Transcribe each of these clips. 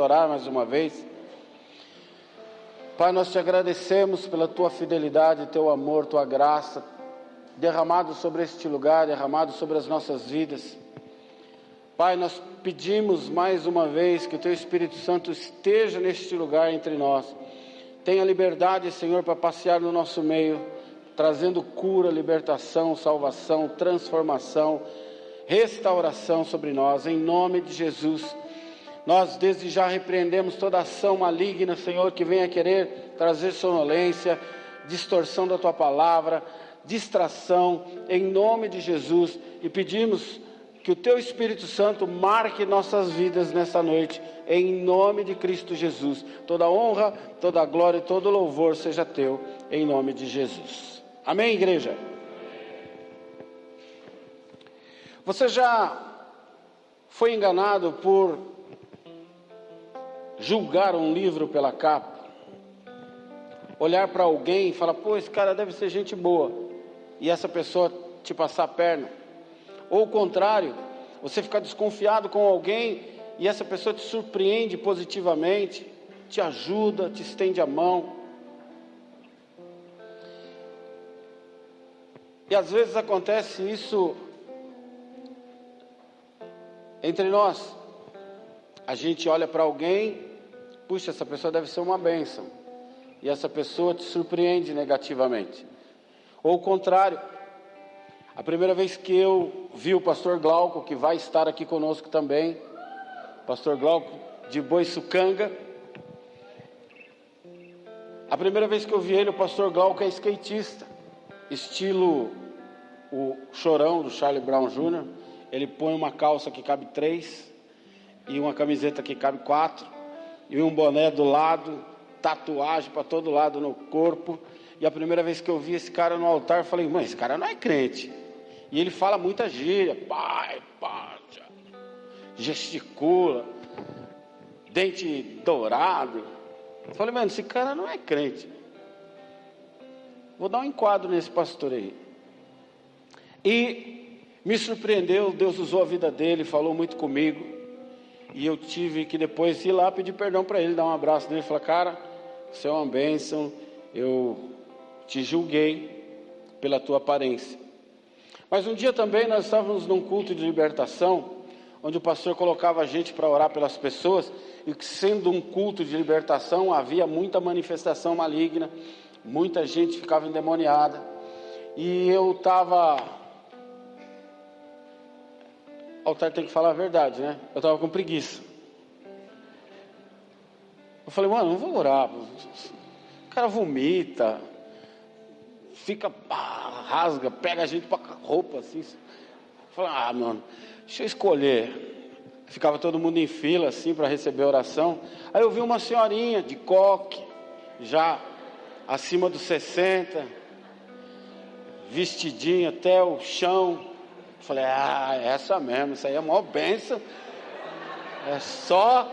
orar mais uma vez. Pai, nós te agradecemos pela tua fidelidade, teu amor, tua graça, derramado sobre este lugar, derramado sobre as nossas vidas. Pai, nós pedimos mais uma vez que o teu Espírito Santo esteja neste lugar entre nós. Tenha liberdade, Senhor, para passear no nosso meio, trazendo cura, libertação, salvação, transformação, restauração sobre nós, em nome de Jesus. Nós desde já repreendemos toda ação maligna, Senhor, que venha querer trazer sonolência, distorção da tua palavra, distração, em nome de Jesus, e pedimos que o teu Espírito Santo marque nossas vidas nessa noite, em nome de Cristo Jesus. Toda honra, toda glória e todo louvor seja teu, em nome de Jesus. Amém, igreja? Você já foi enganado por julgar um livro pela capa, olhar para alguém e falar, pô, esse cara deve ser gente boa, e essa pessoa te passar a perna. Ou o contrário, você ficar desconfiado com alguém e essa pessoa te surpreende positivamente, te ajuda, te estende a mão. E às vezes acontece isso entre nós. A gente olha para alguém puxa, essa pessoa deve ser uma bênção, e essa pessoa te surpreende negativamente. Ou o contrário, a primeira vez que eu vi o pastor Glauco, que vai estar aqui conosco também, pastor Glauco de Boiçucanga, a primeira vez que eu vi ele, o pastor Glauco é skatista, estilo o chorão do Charlie Brown Jr., ele põe uma calça que cabe três e uma camiseta que cabe quatro e um boné do lado, tatuagem para todo lado no corpo. E a primeira vez que eu vi esse cara no altar, eu falei, mãe, esse cara não é crente. E ele fala muita gíria, pai, pai, gesticula, dente dourado. Eu falei, mano, esse cara não é crente. Vou dar um enquadro nesse pastor aí. E me surpreendeu, Deus usou a vida dele, falou muito comigo. E eu tive que depois ir lá pedir perdão para ele, dar um abraço nele falar: Cara, você é uma bênção, eu te julguei pela tua aparência. Mas um dia também nós estávamos num culto de libertação, onde o pastor colocava a gente para orar pelas pessoas, e que sendo um culto de libertação, havia muita manifestação maligna, muita gente ficava endemoniada. E eu estava altar tem que falar a verdade, né? Eu estava com preguiça. Eu falei, mano, não vou orar. O cara vomita, fica, rasga, pega a gente para roupa assim. Falei, ah, mano, deixa eu escolher. Ficava todo mundo em fila assim para receber a oração. Aí eu vi uma senhorinha de coque, já acima dos 60, vestidinha até o chão, Falei, ah, essa mesmo, isso aí é a maior benção. É só.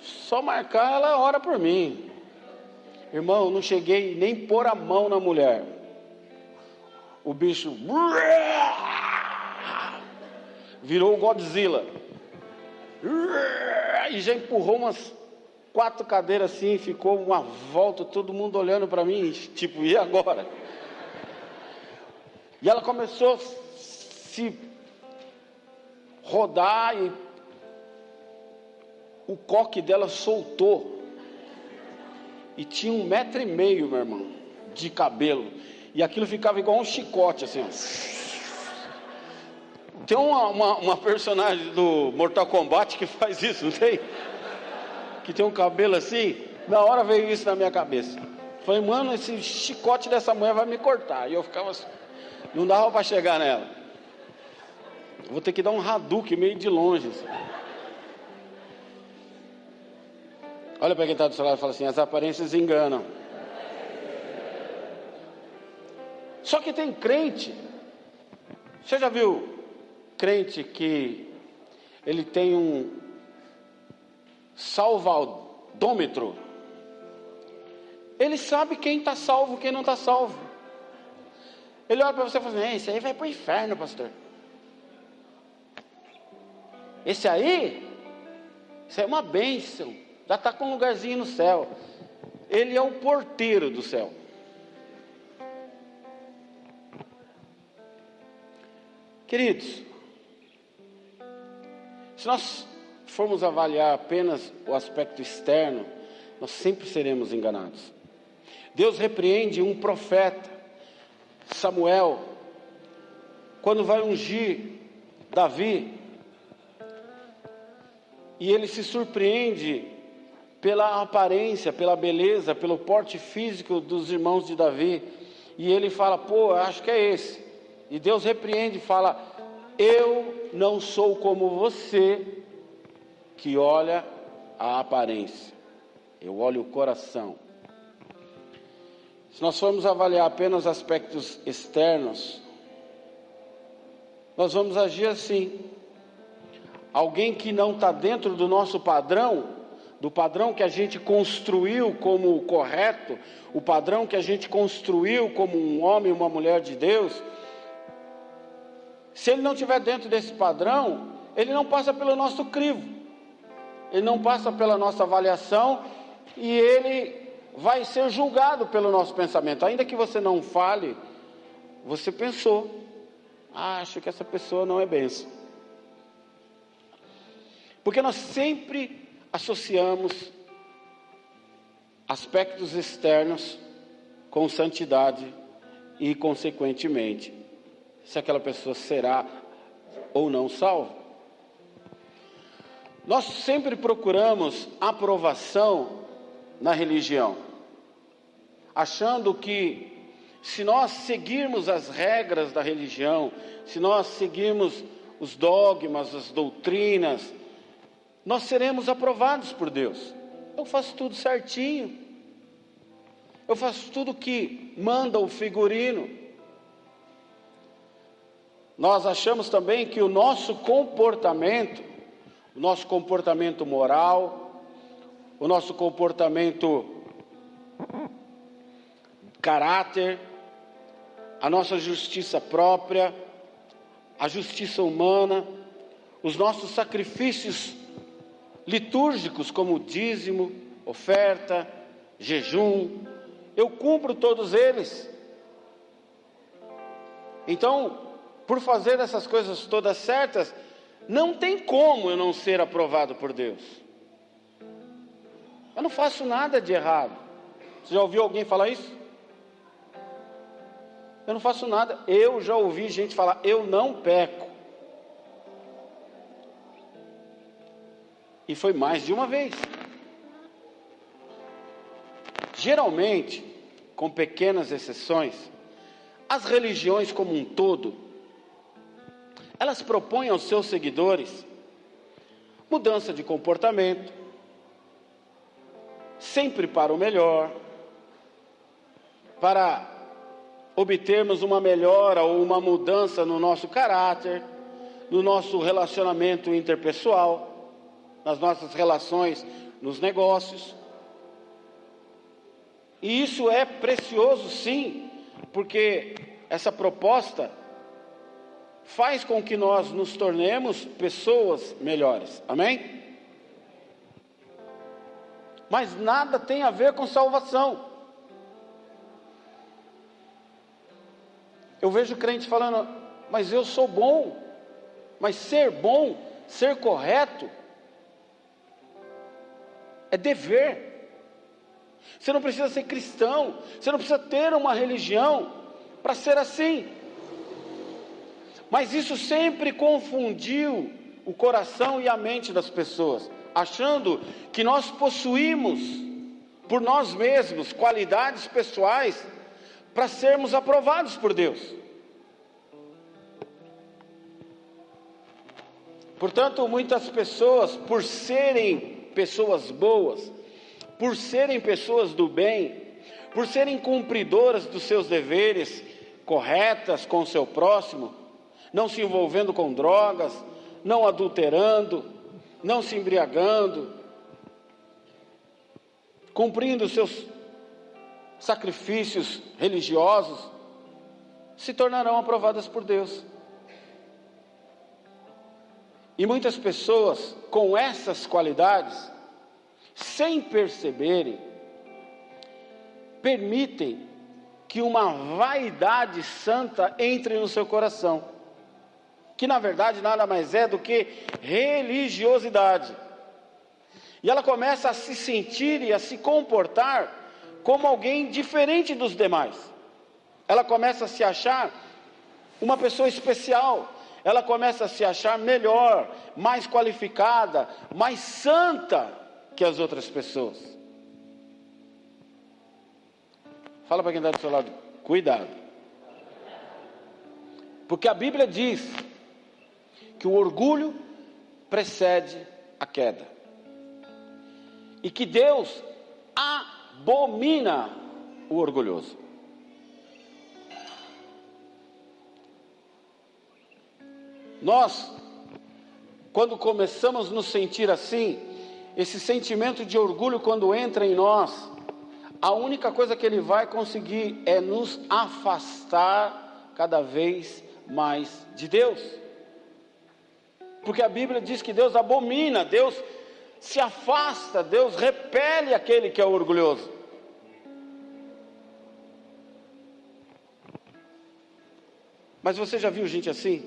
Só marcar, ela ora por mim. Irmão, não cheguei nem pôr a mão na mulher. O bicho virou o Godzilla. E já empurrou umas quatro cadeiras assim, ficou uma volta, todo mundo olhando para mim, tipo, e agora? E ela começou a se rodar e o coque dela soltou. E tinha um metro e meio, meu irmão, de cabelo. E aquilo ficava igual um chicote, assim. Ó. Tem uma, uma, uma, personagem do Mortal Kombat que faz isso, não tem? Que tem um cabelo assim. Na hora veio isso na minha cabeça. Falei, mano, esse chicote dessa mulher vai me cortar. E eu ficava assim. Não dava para chegar nela. Vou ter que dar um Hadouken meio de longe. Assim. Olha para quem está do seu lado e fala assim: as aparências enganam. Só que tem crente. Você já viu crente que ele tem um salvadômetro? Ele sabe quem está salvo, quem não está salvo. Ele olha para você e fala assim: isso aí vai para o inferno, pastor. esse aí, isso é uma bênção, já está com um lugarzinho no céu. Ele é o porteiro do céu. Queridos, se nós formos avaliar apenas o aspecto externo, nós sempre seremos enganados. Deus repreende um profeta, Samuel, quando vai ungir Davi, e ele se surpreende pela aparência, pela beleza, pelo porte físico dos irmãos de Davi, e ele fala: pô, acho que é esse. E Deus repreende e fala: Eu não sou como você que olha a aparência, eu olho o coração. Se nós formos avaliar apenas aspectos externos, nós vamos agir assim. Alguém que não está dentro do nosso padrão, do padrão que a gente construiu como correto, o padrão que a gente construiu como um homem e uma mulher de Deus, se ele não estiver dentro desse padrão, ele não passa pelo nosso crivo, ele não passa pela nossa avaliação e ele vai ser julgado pelo nosso pensamento. Ainda que você não fale, você pensou, ah, acho que essa pessoa não é benção. Porque nós sempre associamos aspectos externos com santidade e, consequentemente, se aquela pessoa será ou não salva. Nós sempre procuramos aprovação na religião, achando que se nós seguirmos as regras da religião, se nós seguirmos os dogmas, as doutrinas, nós seremos aprovados por Deus. Eu faço tudo certinho. Eu faço tudo que manda o figurino. Nós achamos também que o nosso comportamento, o nosso comportamento moral, o nosso comportamento, caráter, a nossa justiça própria, a justiça humana, os nossos sacrifícios litúrgicos, como dízimo, oferta, jejum, eu cumpro todos eles. Então, por fazer essas coisas todas certas, não tem como eu não ser aprovado por Deus. Eu não faço nada de errado. Você já ouviu alguém falar isso? Eu não faço nada. Eu já ouvi gente falar, eu não peco. E foi mais de uma vez. Geralmente, com pequenas exceções, as religiões como um todo, elas propõem aos seus seguidores mudança de comportamento, sempre para o melhor, para obtermos uma melhora ou uma mudança no nosso caráter, no nosso relacionamento interpessoal, nas nossas relações nos negócios. E isso é precioso, sim, porque essa proposta faz com que nós nos tornemos pessoas melhores. Amém? Mas nada tem a ver com salvação. Eu vejo crentes falando, mas eu sou bom, mas ser bom, ser correto, é dever. Você não precisa ser cristão, você não precisa ter uma religião para ser assim. Mas isso sempre confundiu o coração e a mente das pessoas achando que nós possuímos por nós mesmos qualidades pessoais para sermos aprovados por Deus. Portanto, muitas pessoas, por serem pessoas boas, por serem pessoas do bem, por serem cumpridoras dos seus deveres, corretas com o seu próximo, não se envolvendo com drogas, não adulterando, não se embriagando, cumprindo seus sacrifícios religiosos, se tornarão aprovadas por Deus. E muitas pessoas com essas qualidades, sem perceberem, permitem que uma vaidade santa entre no seu coração, que na verdade nada mais é do que religiosidade. E ela começa a se sentir e a se comportar como alguém diferente dos demais. Ela começa a se achar uma pessoa especial, ela começa a se achar melhor, mais qualificada, mais santa que as outras pessoas. Fala para quem está do seu lado, cuidado. Porque a Bíblia diz que o orgulho precede a queda. E que Deus abomina o orgulhoso. Nós, quando começamos a nos sentir assim, esse sentimento de orgulho, quando entra em nós, a única coisa que ele vai conseguir é nos afastar cada vez mais de Deus. Porque a Bíblia diz que Deus abomina, Deus se afasta, Deus repele aquele que é orgulhoso. Mas você já viu gente assim?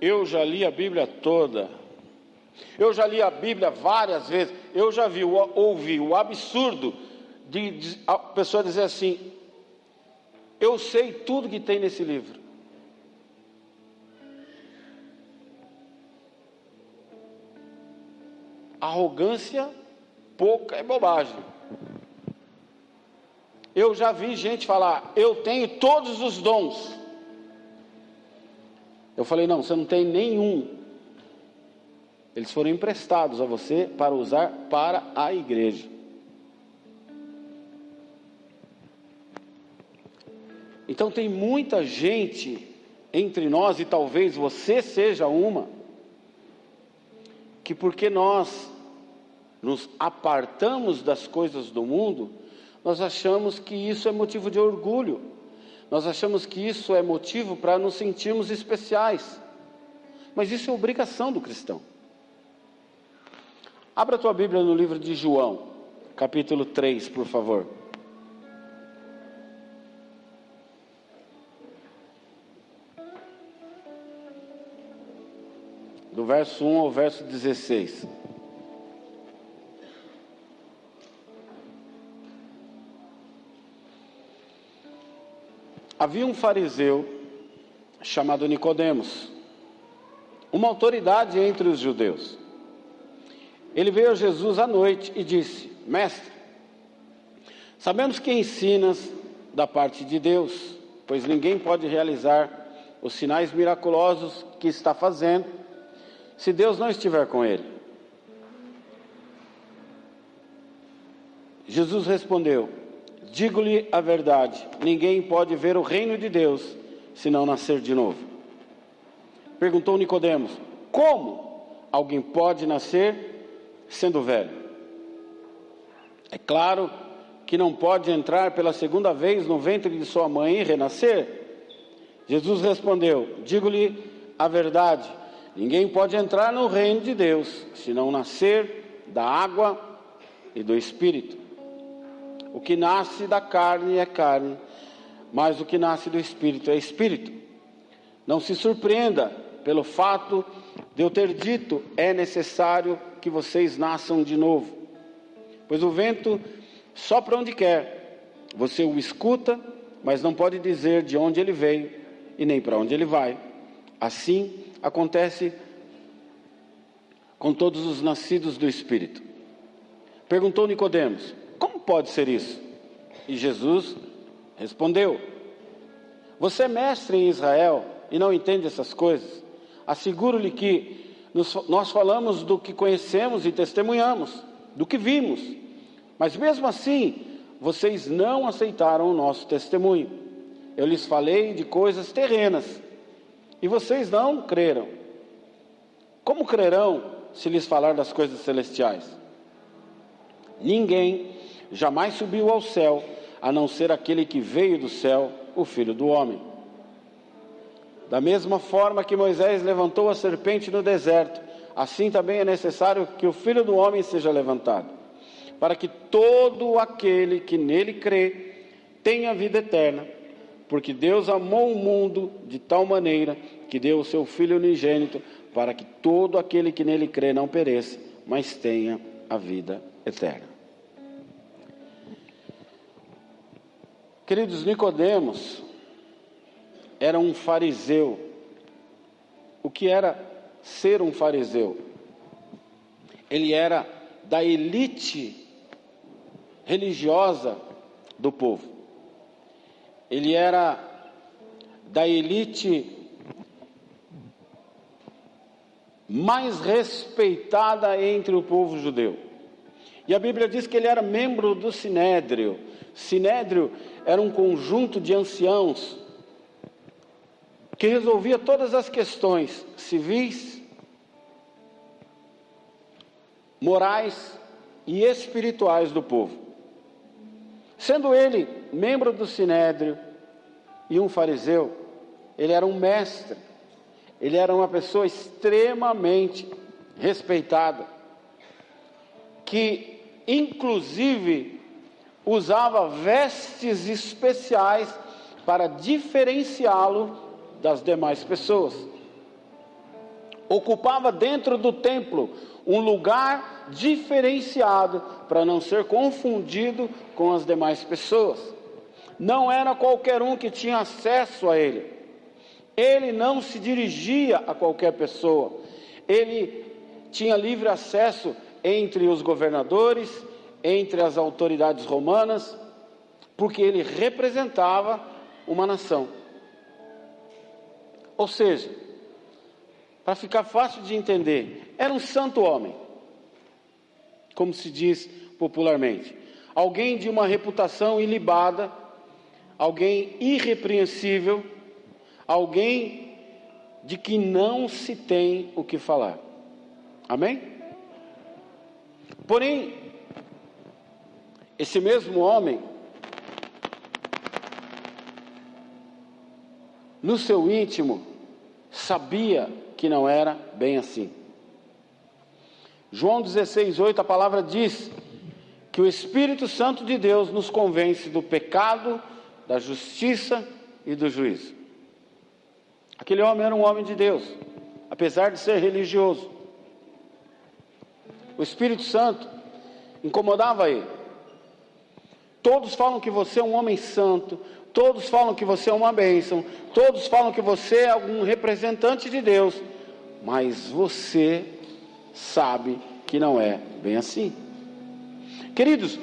Eu já li a Bíblia toda. Eu já li a Bíblia várias vezes. Eu já vi, ouvi o absurdo de, de a pessoa dizer assim: Eu sei tudo que tem nesse livro. Arrogância, pouca é bobagem. Eu já vi gente falar: Eu tenho todos os dons. Eu falei: não, você não tem nenhum. Eles foram emprestados a você para usar para a igreja. Então tem muita gente entre nós, e talvez você seja uma, que porque nós nos apartamos das coisas do mundo, nós achamos que isso é motivo de orgulho. Nós achamos que isso é motivo para nos sentirmos especiais. Mas isso é obrigação do cristão. Abra a tua Bíblia no livro de João, capítulo 3, por favor. Verso 1 ao verso 16. Havia um fariseu chamado Nicodemos, uma autoridade entre os judeus. Ele veio a Jesus à noite e disse: Mestre, sabemos que ensinas da parte de Deus, pois ninguém pode realizar os sinais miraculosos que está fazendo se Deus não estiver com ele. Jesus respondeu: Digo-lhe a verdade: ninguém pode ver o reino de Deus se não nascer de novo. Perguntou Nicodemos: Como alguém pode nascer sendo velho? É claro que não pode entrar pela segunda vez no ventre de sua mãe e renascer. Jesus respondeu: Digo-lhe a verdade: ninguém pode entrar no reino de Deus se não nascer da água e do espírito. O que nasce da carne é carne, mas o que nasce do espírito é espírito. Não se surpreenda pelo fato de eu ter dito: é necessário que vocês nasçam de novo. Pois o vento sopra onde quer, você o escuta, mas não pode dizer de onde ele veio e nem para onde ele vai. Assim acontece com todos os nascidos do Espírito. Perguntou Nicodemos: como pode ser isso? E Jesus respondeu: Você é mestre em Israel e não entende essas coisas? Asseguro-lhe que nós falamos do que conhecemos e testemunhamos, do que vimos, mas mesmo assim vocês não aceitaram o nosso testemunho. Eu lhes falei de coisas terrenas e vocês não creram. Como crerão se lhes falar das coisas celestiais? Ninguém jamais subiu ao céu, a não ser aquele que veio do céu, o Filho do Homem. Da mesma forma que Moisés levantou a serpente no deserto, assim também é necessário que o filho do homem seja levantado, para que todo aquele que nele crê tenha vida eterna. Porque Deus amou o mundo de tal maneira que deu o seu Filho unigênito, para que todo aquele que nele crê não pereça, mas tenha a vida eterna. Queridos, Nicodemos era um fariseu. O que era ser um fariseu? Ele era da elite religiosa do povo. Ele era da elite mais respeitada entre o povo judeu. E a Bíblia diz que ele era membro do Sinédrio. Sinédrio era um conjunto de anciãos que resolvia todas as questões civis, morais e espirituais do povo. Sendo ele membro do sinédrio e um fariseu, ele era um mestre, ele era uma pessoa extremamente respeitada, que inclusive usava vestes especiais para diferenciá-lo das demais pessoas. Ocupava dentro do templo um lugar diferenciado para não ser confundido com as demais pessoas. Não era qualquer um que tinha acesso a ele. Ele não se dirigia a qualquer pessoa. Ele tinha livre acesso entre os governadores, entre as autoridades romanas, porque ele representava uma nação. Ou seja, para ficar fácil de entender, era um santo homem, como se diz popularmente. Alguém de uma reputação ilibada, alguém irrepreensível, alguém de que não se tem o que falar. Amém? Porém, esse mesmo homem no seu íntimo, sabia que não era bem assim. João 16, 8, a palavra diz que o Espírito Santo de Deus nos convence do pecado, da justiça e do juízo. Aquele homem era um homem de Deus, apesar de ser religioso. O Espírito Santo incomodava ele. Todos falam que você é um homem santo, Todos falam que você é uma bênção, todos falam que você é algum representante de Deus, mas você sabe que não é bem assim. Queridos,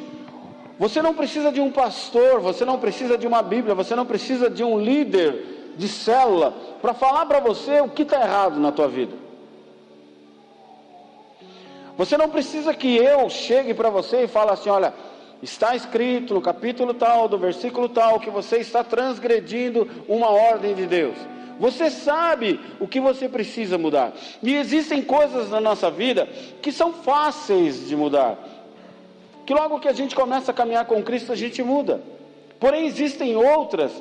você não precisa de um pastor, você não precisa de uma Bíblia, você não precisa de um líder de célula para falar para você o que está errado na tua vida. Você não precisa que eu chegue para você e fale assim: olha, Está escrito no capítulo tal, do versículo tal, que você está transgredindo uma ordem de Deus. Você sabe o que você precisa mudar. E existem coisas na nossa vida que são fáceis de mudar. Que logo que a gente começa a caminhar com Cristo, a gente muda. Porém, existem outras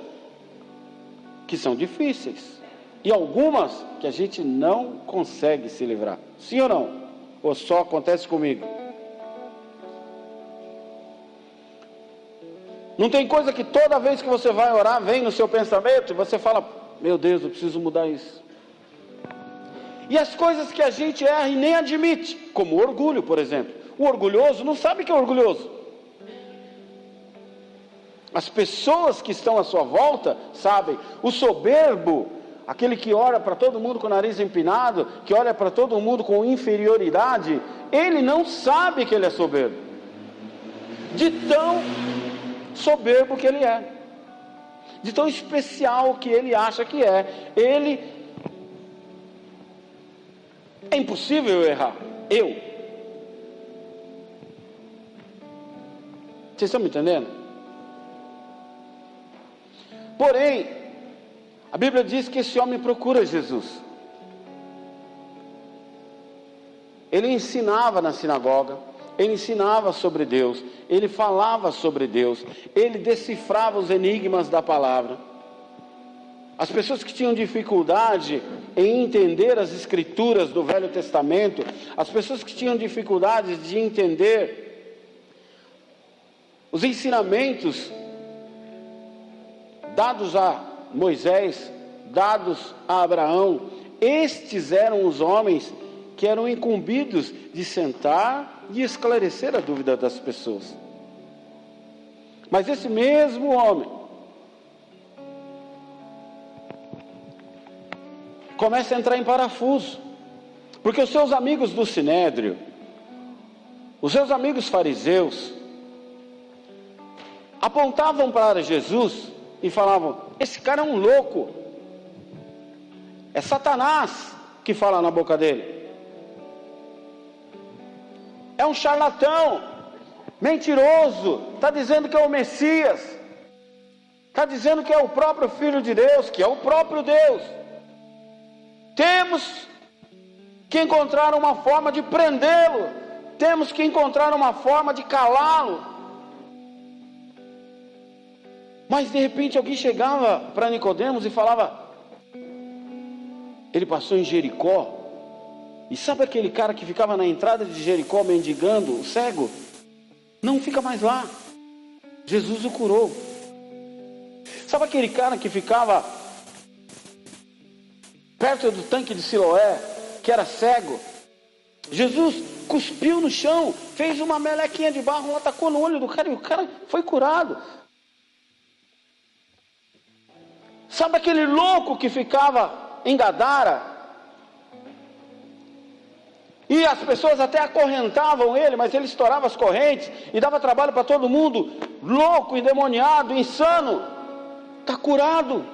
que são difíceis. E algumas que a gente não consegue se livrar. Sim ou não? Ou só acontece comigo? Não tem coisa que toda vez que você vai orar, vem no seu pensamento e você fala: Meu Deus, eu preciso mudar isso. E as coisas que a gente erra e nem admite, como orgulho, por exemplo. O orgulhoso não sabe que é orgulhoso. As pessoas que estão à sua volta sabem. O soberbo, aquele que olha para todo mundo com o nariz empinado, que olha para todo mundo com inferioridade, ele não sabe que ele é soberbo. De tão soberbo que ele é, de tão especial que ele acha que é. Ele é impossível eu errar. Eu. Vocês estão me entendendo? Porém, a Bíblia diz que esse homem procura Jesus. Ele ensinava na sinagoga, ele ensinava sobre Deus, ele falava sobre Deus, ele decifrava os enigmas da palavra. As pessoas que tinham dificuldade em entender as escrituras do Velho Testamento, as pessoas que tinham dificuldade de entender os ensinamentos dados a Moisés, dados a Abraão, estes eram os homens que eram incumbidos de sentar e esclarecer a dúvida das pessoas. Mas esse mesmo homem, começa a entrar em parafuso, porque os seus amigos do sinédrio, os seus amigos fariseus, apontavam para Jesus e falavam: Esse cara é um louco, é Satanás que fala na boca dele, é um charlatão, mentiroso, está dizendo que é o Messias, está dizendo que é o próprio Filho de Deus, que é o próprio Deus. Temos que encontrar uma forma de prendê-lo, temos que encontrar uma forma de calá-lo. Mas de repente alguém chegava para Nicodemos e falava: Ele passou em Jericó. E sabe aquele cara que ficava na entrada de Jericó mendigando, o cego? Não fica mais lá. Jesus o curou. Sabe aquele cara que ficava perto do tanque de Siloé, que era cego. Jesus cuspiu no chão, fez uma melequinha de barro, atacou no olho do cara e o cara foi curado. Sabe aquele louco que ficava em Gadara? E as pessoas até acorrentavam ele, mas ele estourava as correntes e dava trabalho para todo mundo. Louco, endemoniado, insano, está curado.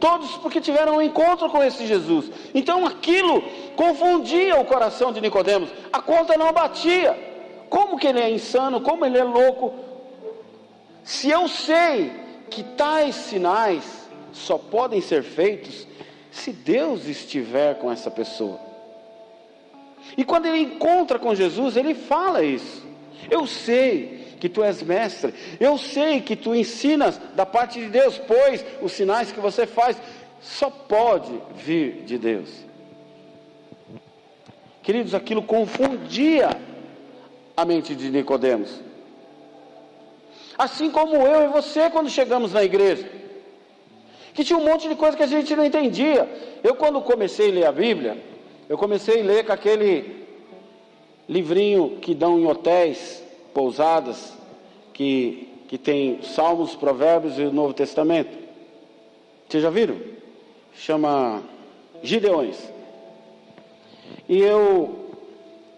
Todos porque tiveram um encontro com esse Jesus. Então aquilo confundia o coração de Nicodemos. A conta não batia. Como que ele é insano? Como ele é louco? Se eu sei que tais sinais só podem ser feitos se Deus estiver com essa pessoa. E quando ele encontra com Jesus, ele fala isso. Eu sei que tu és mestre. Eu sei que tu ensinas da parte de Deus, pois os sinais que você faz só pode vir de Deus. Queridos, aquilo confundia a mente de Nicodemos. Assim como eu e você quando chegamos na igreja. Que tinha um monte de coisa que a gente não entendia. Eu quando comecei a ler a Bíblia, eu comecei a ler com aquele livrinho que dão em hotéis, pousadas que, que tem Salmos, Provérbios e o Novo Testamento. Vocês já viram? Chama Gideões. E eu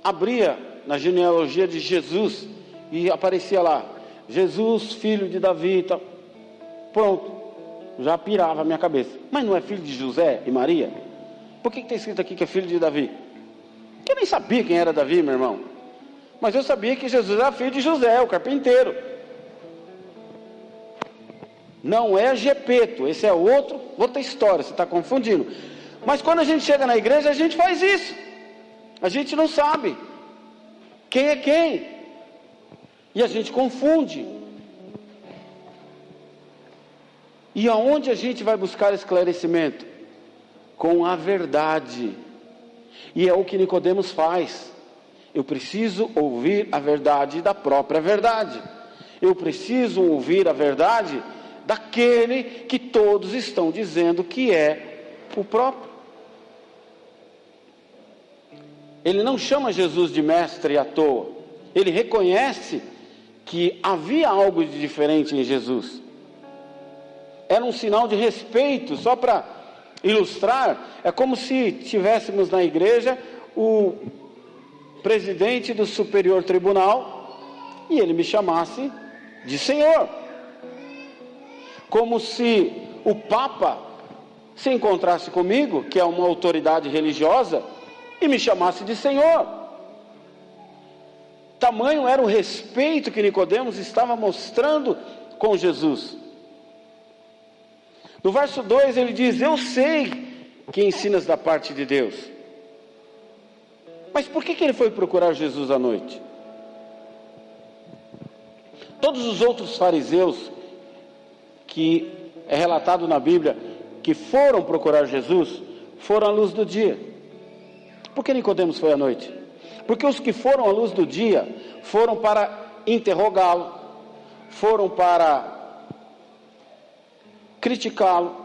abria na genealogia de Jesus e aparecia lá, Jesus, filho de Davi. Pronto, já pirava a minha cabeça. Mas não é filho de José e Maria? Por que está escrito aqui que é filho de Davi? Eu nem sabia quem era Davi, meu irmão. Mas eu sabia que Jesus era filho de José, o carpinteiro. Não é Gepeto, esse é outro, outra história, você está confundindo. Mas quando a gente chega na igreja, a gente faz isso. A gente não sabe quem é quem. E a gente confunde. E aonde a gente vai buscar esclarecimento? Com a verdade. E é o que Nicodemos faz. Eu preciso ouvir a verdade da própria verdade. Eu preciso ouvir a verdade daquele que todos estão dizendo que é o próprio. Ele não chama Jesus de mestre à toa. Ele reconhece que havia algo de diferente em Jesus. Era um sinal de respeito, só para ilustrar, é como se tivéssemos na igreja o presidente do Superior Tribunal e ele me chamasse de Senhor. Como se o Papa se encontrasse comigo, que é uma autoridade religiosa, e me chamasse de Senhor. Tamanho era o respeito que Nicodemos estava mostrando com Jesus. No verso 2 ele diz: Eu sei que ensinas da parte de Deus. Mas por que, que ele foi procurar Jesus à noite? Todos os outros fariseus que é relatado na Bíblia que foram procurar Jesus foram à luz do dia. Por que Nicodemos foi à noite? Porque os que foram à luz do dia foram para interrogá-lo, foram para criticá-lo,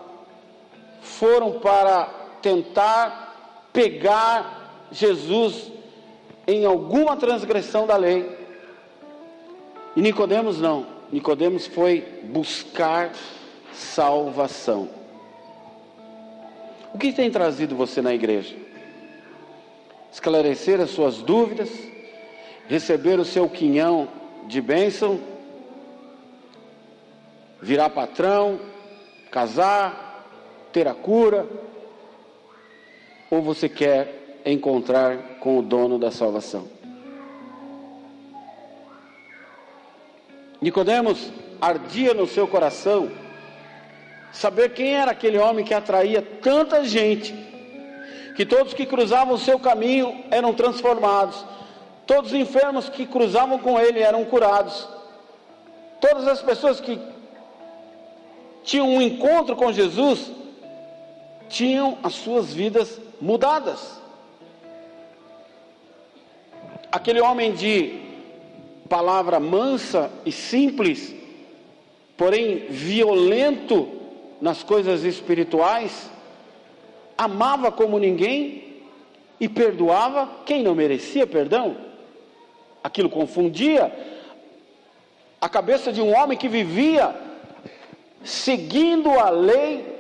foram para tentar pegar Jesus em alguma transgressão da lei. E Nicodemos não. Nicodemos foi buscar salvação. O que tem trazido você na igreja? Esclarecer as suas dúvidas, receber o seu quinhão de bênção, virar patrão, casar, ter a cura, ou você quer encontrar com o dono da salvação? Nicodemos ardia no seu coração saber quem era aquele homem que atraía tanta gente, que todos que cruzavam o seu caminho eram transformados, todos os enfermos que cruzavam com ele eram curados, todas as pessoas que tinham um encontro com Jesus tinham as suas vidas mudadas. Aquele homem de palavra mansa e simples, porém violento nas coisas espirituais, amava como ninguém e perdoava quem não merecia perdão. Aquilo confundia a cabeça de um homem que vivia seguindo a lei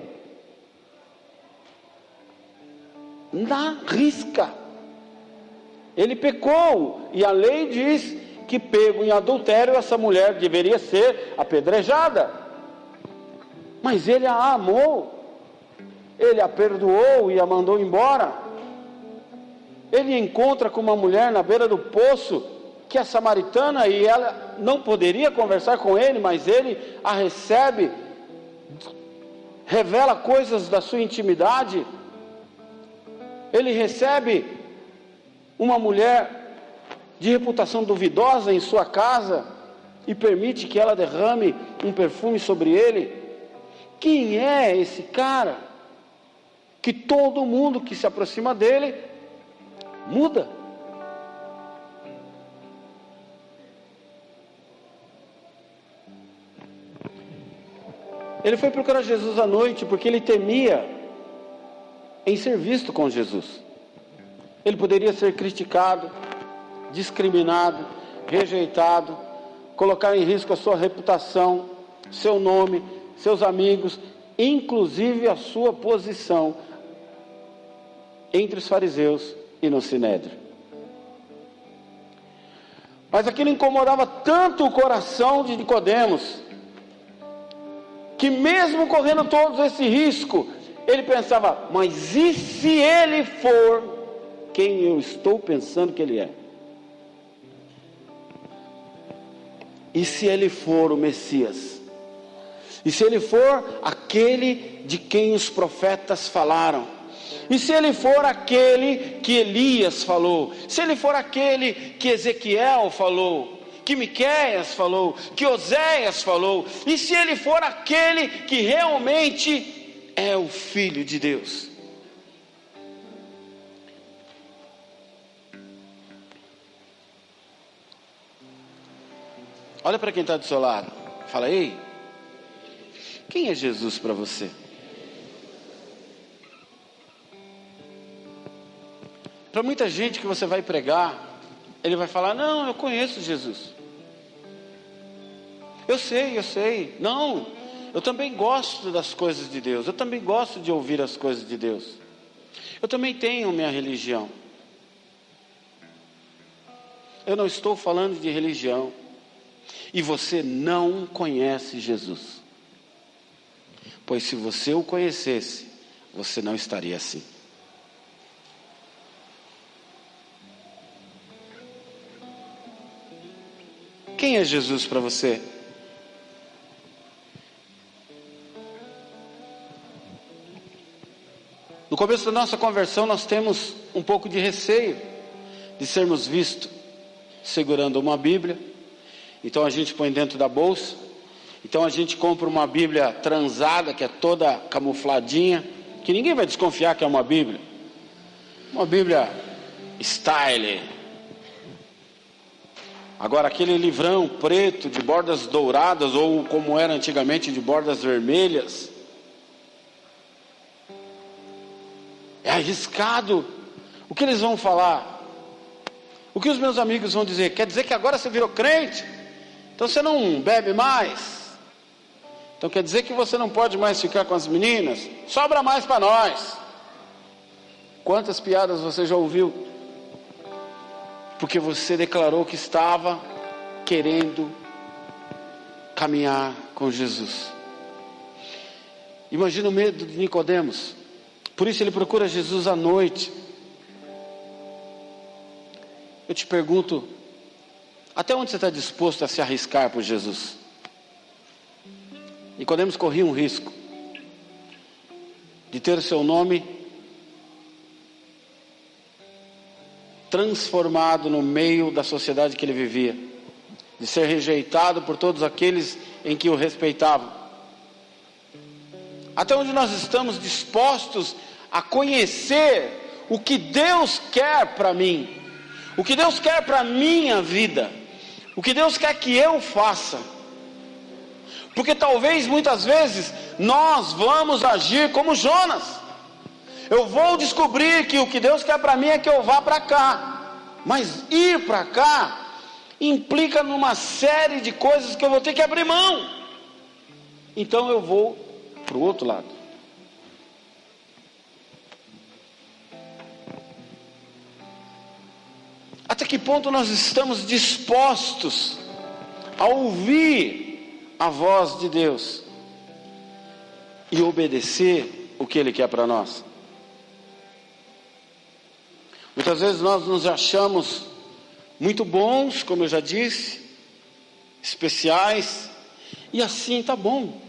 na risca. Ele pecou e a lei diz que pego em adultério essa mulher deveria ser apedrejada. Mas ele a amou, ele a perdoou e a mandou embora. Ele encontra com uma mulher na beira do poço, que é samaritana, e ela não poderia conversar com ele, mas ele a recebe, revela coisas da sua intimidade. Ele recebe uma mulher de reputação duvidosa em sua casa e permite que ela derrame um perfume sobre ele. Quem é esse cara? Que todo mundo que se aproxima dele muda. Ele foi procurar Jesus à noite porque ele temia em ser visto com Jesus. Ele poderia ser criticado, discriminado, rejeitado, colocar em risco a sua reputação, seu nome, seus amigos, inclusive a sua posição entre os fariseus e no sinédrio. Mas aquilo incomodava tanto o coração de Nicodemos, que mesmo correndo todo esse risco, ele pensava: mas e se ele for quem eu estou pensando que ele é? E se ele for o Messias? E se ele for aquele de quem os profetas falaram? E se ele for aquele que Elias falou? Se ele for aquele que Ezequiel falou? Que Miqueias falou? Que Oséias falou? E se ele for aquele que realmente é o filho de Deus? Olha para quem está do seu lado. Fala, ei, quem é Jesus para você? Para muita gente que você vai pregar, ele vai falar: Não, eu conheço Jesus. Eu sei, eu sei. Não, eu também gosto das coisas de Deus. Eu também gosto de ouvir as coisas de Deus. Eu também tenho minha religião. Eu não estou falando de religião. E você não conhece Jesus. Pois se você o conhecesse, você não estaria assim. Quem é Jesus para você? No começo da nossa conversão, nós temos um pouco de receio de sermos vistos segurando uma Bíblia. Então a gente põe dentro da bolsa Então a gente compra uma Bíblia transada, que é toda camufladinha, que ninguém vai desconfiar que é uma Bíblia. Uma Bíblia style. Agora aquele livrão preto de bordas douradas ou como era antigamente de bordas vermelhas. É arriscado. O que eles vão falar? O que os meus amigos vão dizer? Quer dizer que agora você virou crente? Então você não bebe mais? Então quer dizer que você não pode mais ficar com as meninas? Sobra mais para nós. Quantas piadas você já ouviu? Porque você declarou que estava querendo caminhar com Jesus. Imagina o medo de Nicodemos. Por isso ele procura Jesus à noite. Eu te pergunto, até onde você está disposto a se arriscar por Jesus? Nicodemos corria um risco de ter o seu nome transformado no meio da sociedade que ele vivia, de ser rejeitado por todos aqueles em que o respeitavam. Até onde nós estamos dispostos a conhecer o que Deus quer para mim, o que Deus quer para minha vida, o que Deus quer que eu faça. Porque talvez muitas vezes nós vamos agir como Jonas. Eu vou descobrir que o que Deus quer para mim é que eu vá para cá. Mas ir para cá implica numa série de coisas que eu vou ter que abrir mão. Então eu vou para o outro lado. Até que ponto nós estamos dispostos a ouvir a voz de Deus e obedecer o que Ele quer para nós. Muitas vezes nós nos achamos muito bons, como eu já disse, especiais, e assim tá bom.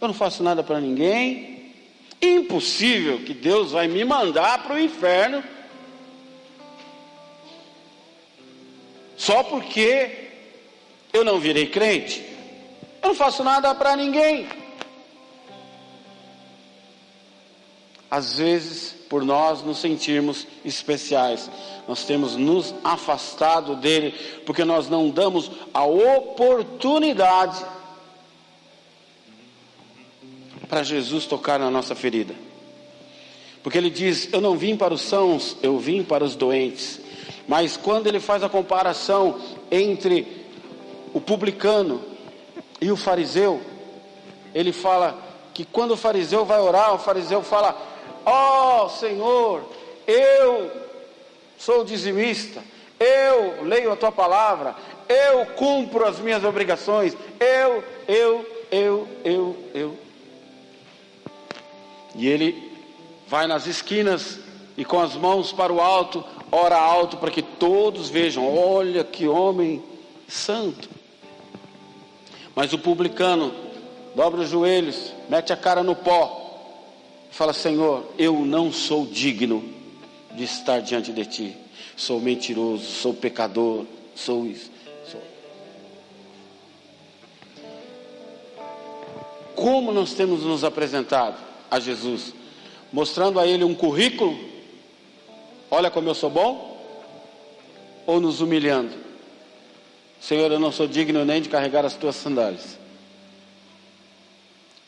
Eu não faço nada para ninguém. Impossível que Deus vai me mandar para o inferno só porque eu não virei crente. Eu não faço nada para ninguém. Às vezes, por nós nos sentirmos especiais, nós temos nos afastado dele, porque nós não damos a oportunidade para Jesus tocar na nossa ferida. Porque ele diz: Eu não vim para os sãos, eu vim para os doentes. Mas quando ele faz a comparação entre o publicano e o fariseu, ele fala que quando o fariseu vai orar, o fariseu fala: Ó oh, Senhor, eu sou dizimista, eu leio a tua palavra, eu cumpro as minhas obrigações, eu, eu, eu, eu, eu. E ele vai nas esquinas e com as mãos para o alto, ora alto para que todos vejam: olha que homem santo. Mas o publicano dobra os joelhos, mete a cara no pó fala: Senhor, eu não sou digno de estar diante de ti. Sou mentiroso, sou pecador, sou isso. Sou... Como nós temos nos apresentado a Jesus? Mostrando a Ele um currículo? Olha como eu sou bom? Ou nos humilhando? Senhor, eu não sou digno nem de carregar as tuas sandálias.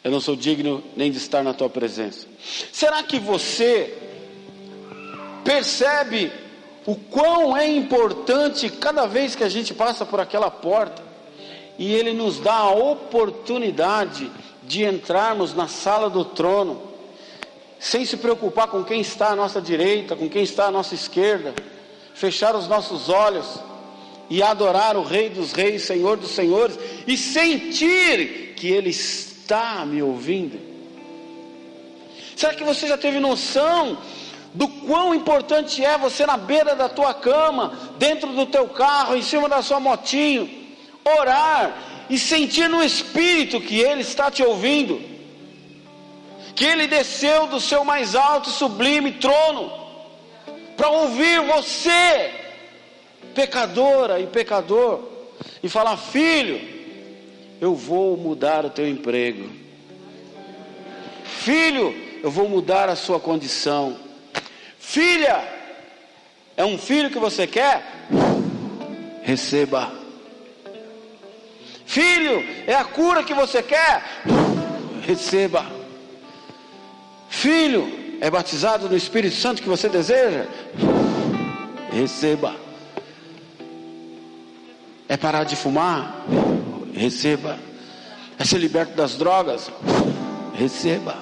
Eu não sou digno nem de estar na tua presença. Será que você percebe o quão é importante cada vez que a gente passa por aquela porta e ele nos dá a oportunidade de entrarmos na sala do trono, sem se preocupar com quem está à nossa direita, com quem está à nossa esquerda, fechar os nossos olhos e adorar o Rei dos Reis, Senhor dos Senhores, e sentir que Ele está me ouvindo? Será que você já teve noção do quão importante é você na beira da tua cama, dentro do teu carro, em cima da sua motinho, orar e sentir no espírito que Ele está te ouvindo, que Ele desceu do seu mais alto e sublime trono para ouvir você pecadora e pecador, e falar: Filho, eu vou mudar o teu emprego. Filho, eu vou mudar a sua condição. Filha, é um filho que você quer? Receba. Filho, é a cura que você quer? Receba. Filho, é batizado no Espírito Santo que você deseja? Receba. É parar de fumar? Receba. É ser liberto das drogas? Receba.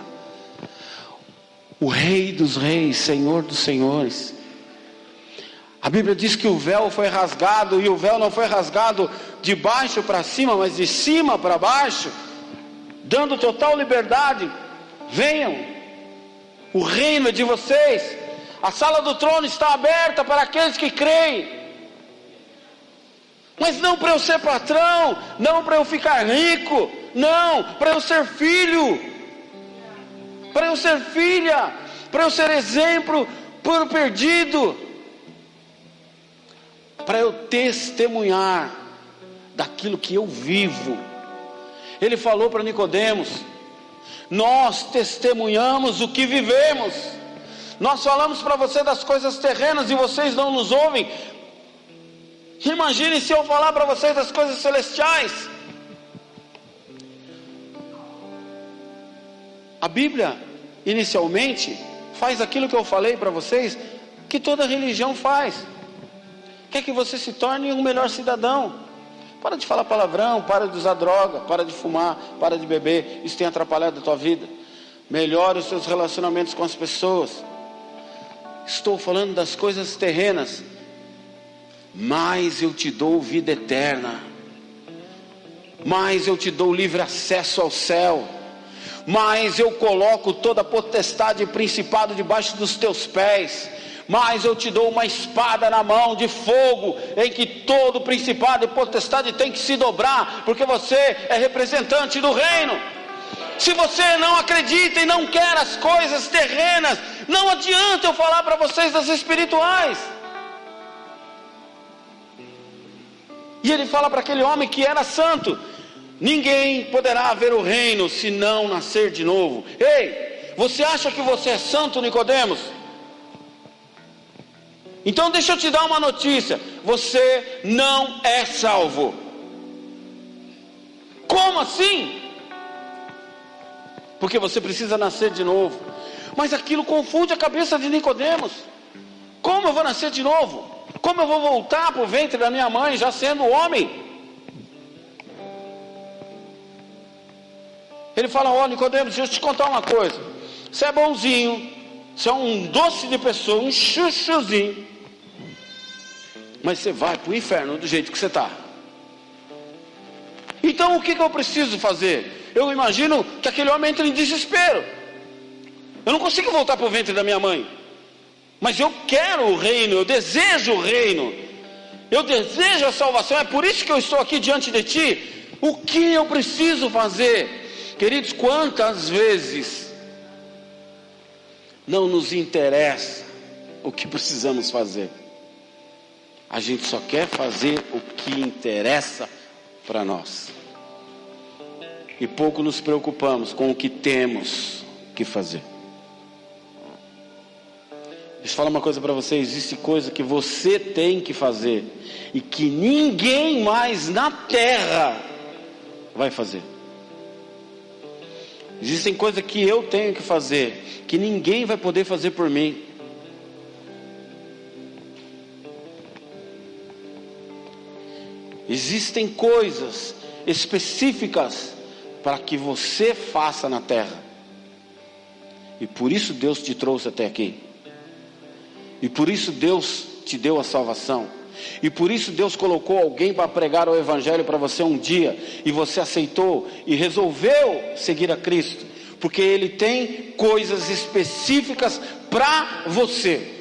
O Rei dos Reis, Senhor dos Senhores. A Bíblia diz que o véu foi rasgado e o véu não foi rasgado de baixo para cima, mas de cima para baixo, dando total liberdade. Venham, o reino é de vocês. A sala do trono está aberta para aqueles que creem. Mas não para eu ser patrão, não para eu ficar rico, não, para eu ser filho, para eu ser filha, para eu ser exemplo para o perdido, para eu testemunhar daquilo que eu vivo. Ele falou para Nicodemos: Nós testemunhamos o que vivemos. Nós falamos para você das coisas terrenas e vocês não nos ouvem. Imagine se eu falar para vocês das coisas celestiais. A Bíblia, inicialmente, faz aquilo que eu falei para vocês, que toda religião faz. Quer que você se torne um melhor cidadão. Para de falar palavrão, para de usar droga, para de fumar, para de beber. Isso tem atrapalhado a tua vida. Melhore os seus relacionamentos com as pessoas. Estou falando das coisas terrenas. Mais eu te dou vida eterna. Mais eu te dou livre acesso ao céu. Mais eu coloco toda a potestade e principado debaixo dos teus pés mas eu te dou uma espada na mão de fogo, em que todo principado e potestade tem que se dobrar, porque você é representante do reino. Se você não acredita e não quer as coisas terrenas, não adianta eu falar para vocês das espirituais. E ele fala para aquele homem que era santo: ninguém poderá ver o reino se não nascer de novo. Ei, você acha que você é santo, Nicodemos? Então deixa eu te dar uma notícia: você não é salvo. Como assim? Porque você precisa nascer de novo. Mas aquilo confunde a cabeça de Nicodemos. Como eu vou nascer de novo? Como eu vou voltar para o ventre da minha mãe já sendo homem? Ele fala: oh, Nicodemos, deixa eu te contar uma coisa. Você é bonzinho, você é um doce de pessoa, um chuchuzinho mas você vai para o inferno do jeito que você está. Então o que, que eu preciso fazer? Eu imagino que aquele homem entra em desespero. Eu não consigo voltar para o ventre da minha mãe. Mas eu quero o reino, eu desejo o reino. Eu desejo a salvação. É por isso que eu estou aqui diante de ti. O que eu preciso fazer? Queridos, quantas vezes não nos interessa o que precisamos fazer? A gente só quer fazer o que interessa para nós. E pouco nos preocupamos com o que temos que fazer. Deixa eu falar uma coisa para você: existe coisa que você tem que fazer e que ninguém mais na terra vai fazer. Existem coisas que eu tenho que fazer que ninguém vai poder fazer por mim. Existem coisas específicas para que você faça na terra. E por isso Deus te trouxe até aqui. E por isso Deus te deu a salvação. E por isso Deus colocou alguém para pregar o Evangelho para você um dia. E você aceitou e resolveu seguir a Cristo. Porque Ele tem coisas específicas para você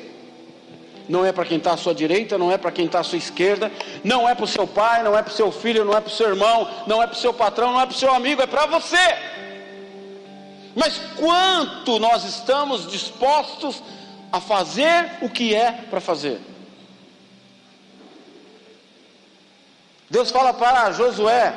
não é para quem está à sua direita, não é para quem está à sua esquerda, não é para o seu pai, não é para o seu filho, não é para o seu irmão, não é para o seu patrão, não é para o seu amigo, é para você. Mas quanto nós estamos dispostos a fazer o que é para fazer? Deus fala para Josué: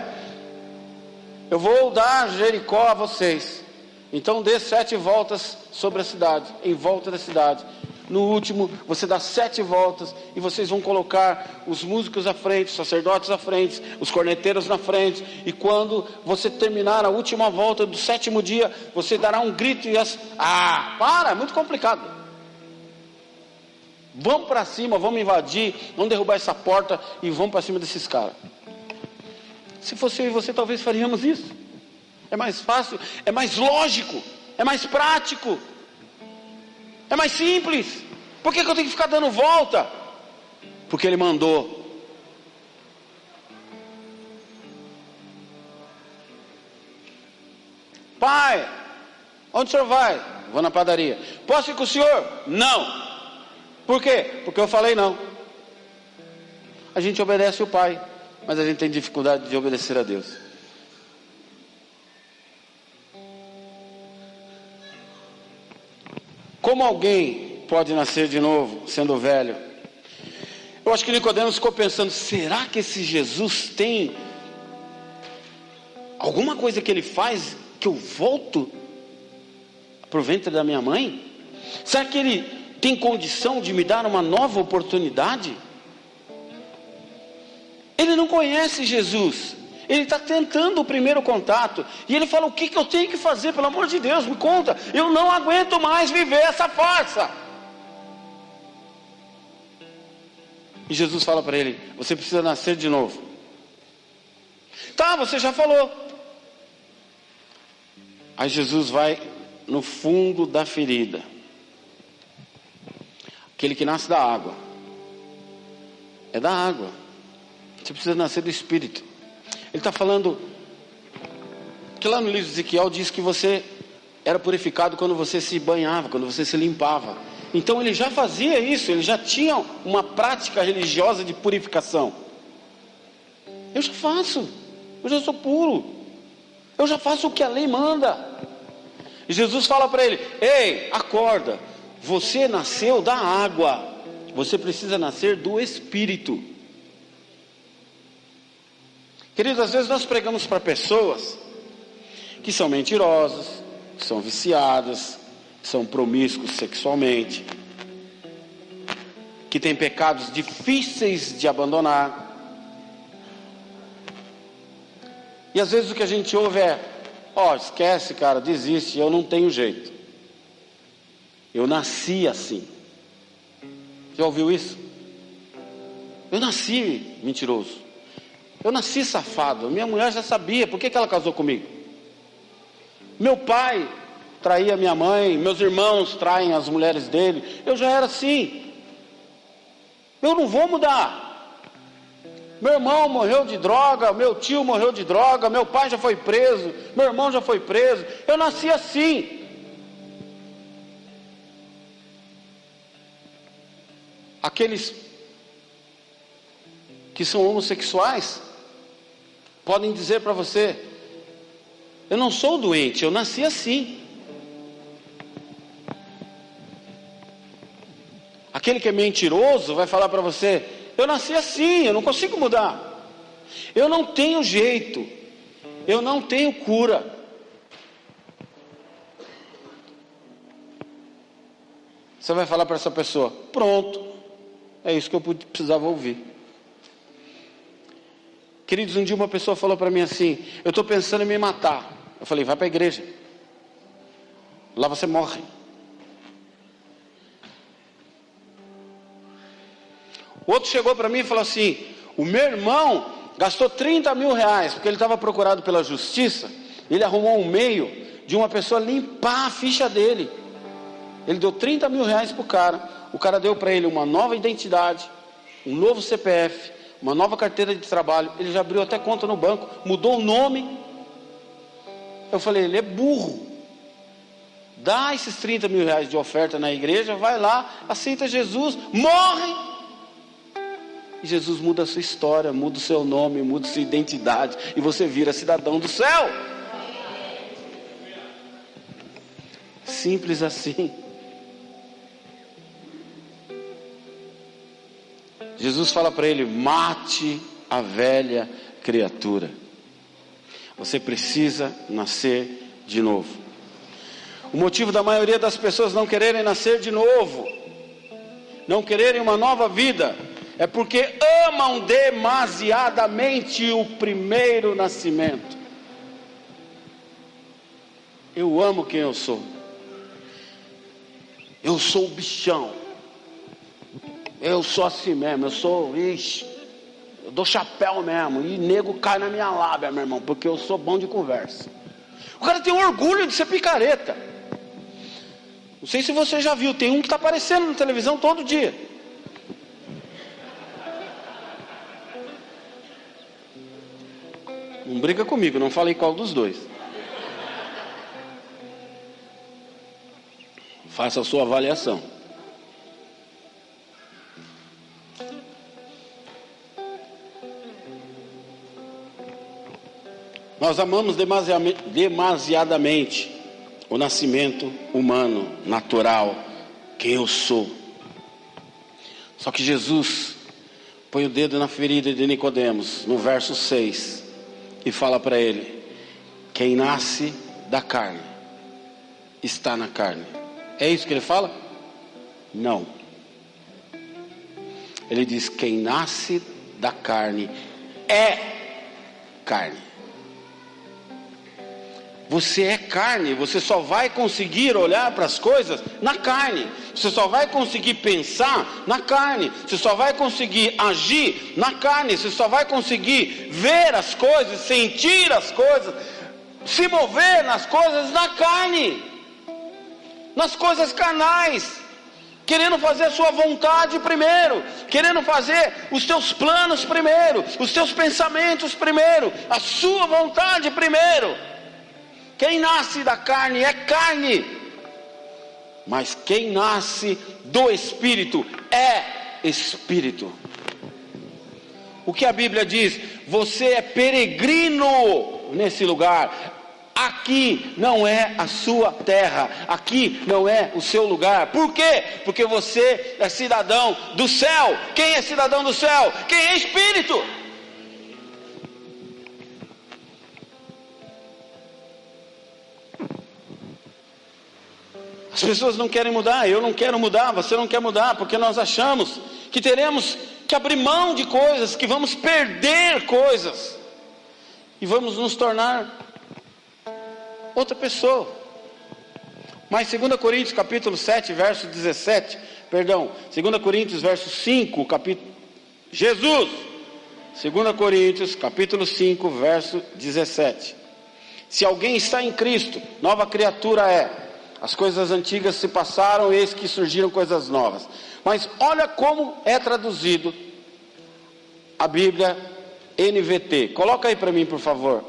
Eu vou dar Jericó a vocês. Então dê sete voltas sobre a cidade, em volta da cidade. No último, você dá sete voltas e vocês vão colocar os músicos à frente, os sacerdotes à frente, os corneteiros na frente. E quando você terminar a última volta do sétimo dia, você dará um grito e as. Ah, para, é muito complicado. Vamos para cima, vamos invadir, vamos derrubar essa porta e vamos para cima desses caras. Se fosse eu e você, talvez faríamos isso. É mais fácil, é mais lógico, é mais prático. É mais simples. Por que, que eu tenho que ficar dando volta? Porque ele mandou. Pai, onde o senhor vai? Vou na padaria. Posso ir com o senhor? Não. Por quê? Porque eu falei não. A gente obedece o pai, mas a gente tem dificuldade de obedecer a Deus. Como alguém pode nascer de novo sendo velho? Eu acho que Nicodemos ficou pensando: será que esse Jesus tem alguma coisa que ele faz que eu volto para o ventre da minha mãe? Será que ele tem condição de me dar uma nova oportunidade? Ele não conhece Jesus. Ele está tentando o primeiro contato. E ele fala: O que, que eu tenho que fazer? Pelo amor de Deus, me conta. Eu não aguento mais viver essa farsa. E Jesus fala para ele: Você precisa nascer de novo. Tá, você já falou. Aí Jesus vai no fundo da ferida. Aquele que nasce da água. É da água. Você precisa nascer do Espírito. Ele está falando que lá no livro de Ezequiel diz que você era purificado quando você se banhava, quando você se limpava. Então ele já fazia isso, ele já tinha uma prática religiosa de purificação. Eu já faço, eu já sou puro, eu já faço o que a lei manda. E Jesus fala para ele: Ei, acorda, você nasceu da água, você precisa nascer do Espírito. Queridos, às vezes nós pregamos para pessoas que são mentirosas, que são viciadas, que são promíscuos sexualmente, que têm pecados difíceis de abandonar. E às vezes o que a gente ouve é: ó, oh, esquece, cara, desiste, eu não tenho jeito. Eu nasci assim. Já ouviu isso? Eu nasci mentiroso. Eu nasci safado, minha mulher já sabia, por que, que ela casou comigo? Meu pai traía minha mãe, meus irmãos traem as mulheres dele, eu já era assim. Eu não vou mudar. Meu irmão morreu de droga, meu tio morreu de droga, meu pai já foi preso, meu irmão já foi preso. Eu nasci assim. Aqueles que são homossexuais, podem dizer para você: eu não sou doente, eu nasci assim. Aquele que é mentiroso vai falar para você: eu nasci assim, eu não consigo mudar. Eu não tenho jeito, eu não tenho cura. Você vai falar para essa pessoa: pronto, é isso que eu precisava ouvir. Queridos, um dia uma pessoa falou para mim assim: Eu estou pensando em me matar. Eu falei: Vai para a igreja. Lá você morre. Outro chegou para mim e falou assim: O meu irmão gastou 30 mil reais, porque ele estava procurado pela justiça. Ele arrumou um meio de uma pessoa limpar a ficha dele. Ele deu 30 mil reais para o cara. O cara deu para ele uma nova identidade, um novo CPF, uma nova carteira de trabalho, ele já abriu até conta no banco, mudou o nome. Eu falei, ele é burro. Dá esses 30 mil reais de oferta na igreja, vai lá, aceita Jesus, morre. E Jesus muda a sua história, muda o seu nome, muda a sua identidade, e você vira cidadão do céu. Simples assim. Jesus fala para ele: mate a velha criatura. Você precisa nascer de novo. O motivo da maioria das pessoas não quererem nascer de novo, não quererem uma nova vida, é porque amam demasiadamente o primeiro nascimento. Eu amo quem eu sou. Eu sou o bichão. Eu sou assim mesmo, eu sou, ixi, eu dou chapéu mesmo. E nego cai na minha lábia, meu irmão, porque eu sou bom de conversa. O cara tem orgulho de ser picareta. Não sei se você já viu, tem um que está aparecendo na televisão todo dia. Não briga comigo, não falei qual dos dois. Faça a sua avaliação. Nós amamos demasiadamente o nascimento humano, natural, quem eu sou. Só que Jesus põe o dedo na ferida de Nicodemos, no verso 6, e fala para ele: quem nasce da carne está na carne. É isso que ele fala? Não. Ele diz: quem nasce da carne é carne. Você é carne, você só vai conseguir olhar para as coisas na carne, você só vai conseguir pensar na carne, você só vai conseguir agir na carne, você só vai conseguir ver as coisas, sentir as coisas, se mover nas coisas na carne, nas coisas carnais. Querendo fazer a sua vontade primeiro, querendo fazer os teus planos primeiro, os teus pensamentos primeiro, a sua vontade primeiro. Quem nasce da carne é carne, mas quem nasce do espírito é espírito. O que a Bíblia diz? Você é peregrino nesse lugar. Aqui não é a sua terra, aqui não é o seu lugar. Por quê? Porque você é cidadão do céu. Quem é cidadão do céu? Quem é espírito? As pessoas não querem mudar, eu não quero mudar, você não quer mudar, porque nós achamos que teremos que abrir mão de coisas, que vamos perder coisas e vamos nos tornar outra pessoa. Mas 2 Coríntios capítulo 7, verso 17, perdão, 2 Coríntios verso 5, capítulo Jesus. 2 Coríntios capítulo 5, verso 17. Se alguém está em Cristo, nova criatura é. As coisas antigas se passaram, eis que surgiram coisas novas. Mas olha como é traduzido a Bíblia NVT. Coloca aí para mim, por favor.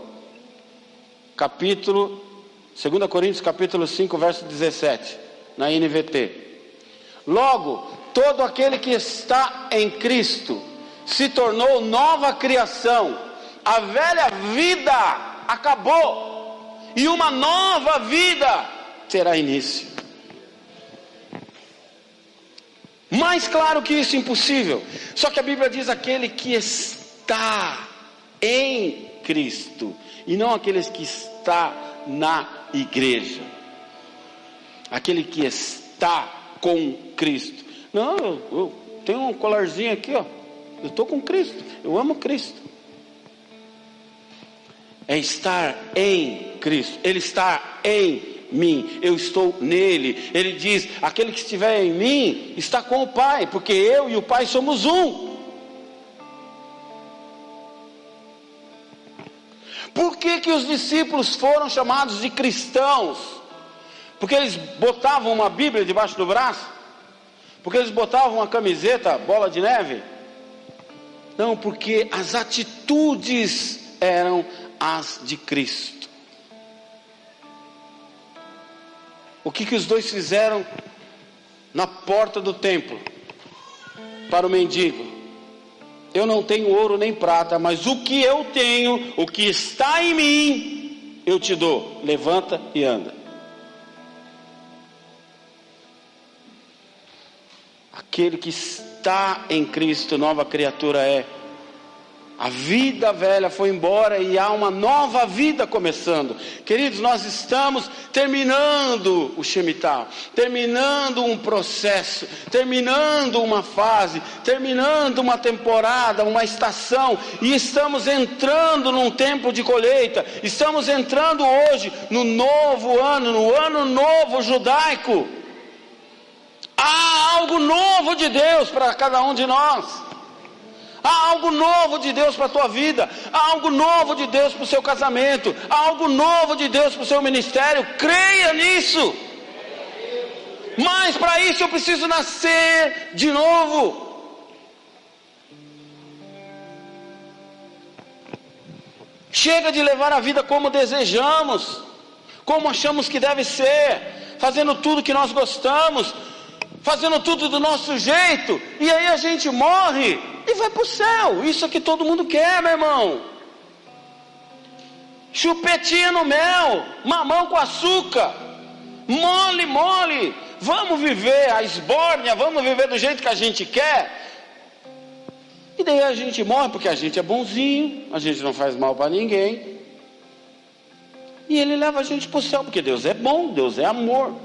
Capítulo 2 Coríntios capítulo 5, verso 17, na NVT. Logo, todo aquele que está em Cristo se tornou nova criação. A velha vida acabou e uma nova vida terá início. Mais claro que isso, impossível. Só que a Bíblia diz aquele que está em Cristo, e não aqueles que está na igreja. Aquele que está com Cristo. Não, eu, eu tenho um colarzinho aqui, ó. Eu estou com Cristo, eu amo Cristo. É estar em Cristo, Ele está em mim, eu estou nele. Ele diz: aquele que estiver em mim está com o Pai, porque eu e o Pai somos um. Por que, que os discípulos foram chamados de cristãos? Porque eles botavam uma Bíblia debaixo do braço? Porque eles botavam uma camiseta, bola de neve? Não, porque as atitudes eram as de Cristo. O que, que os dois fizeram na porta do templo para o mendigo? Eu não tenho ouro nem prata, mas o que eu tenho, o que está em mim, eu te dou. Levanta e anda. Aquele que está em Cristo, nova criatura é. A vida velha foi embora e há uma nova vida começando. Queridos, nós estamos terminando o Shemitah, terminando um processo, terminando uma fase, terminando uma temporada, uma estação, e estamos entrando num tempo de colheita. Estamos entrando hoje no novo ano, no ano novo judaico. Há algo novo de Deus para cada um de nós. Há algo novo de Deus para a tua vida, há algo novo de Deus para o seu casamento, há algo novo de Deus para o seu ministério. Creia nisso. Mas para isso eu preciso nascer de novo. Chega de levar a vida como desejamos, como achamos que deve ser, fazendo tudo que nós gostamos, fazendo tudo do nosso jeito, e aí a gente morre e vai para o céu. Isso é que todo mundo quer, meu irmão. Chupetinha no mel, mamão com açúcar, mole, mole. Vamos viver a esbórnia, vamos viver do jeito que a gente quer. E daí a gente morre porque a gente é bonzinho, a gente não faz mal para ninguém. E ele leva a gente para o céu, porque Deus é bom, Deus é amor.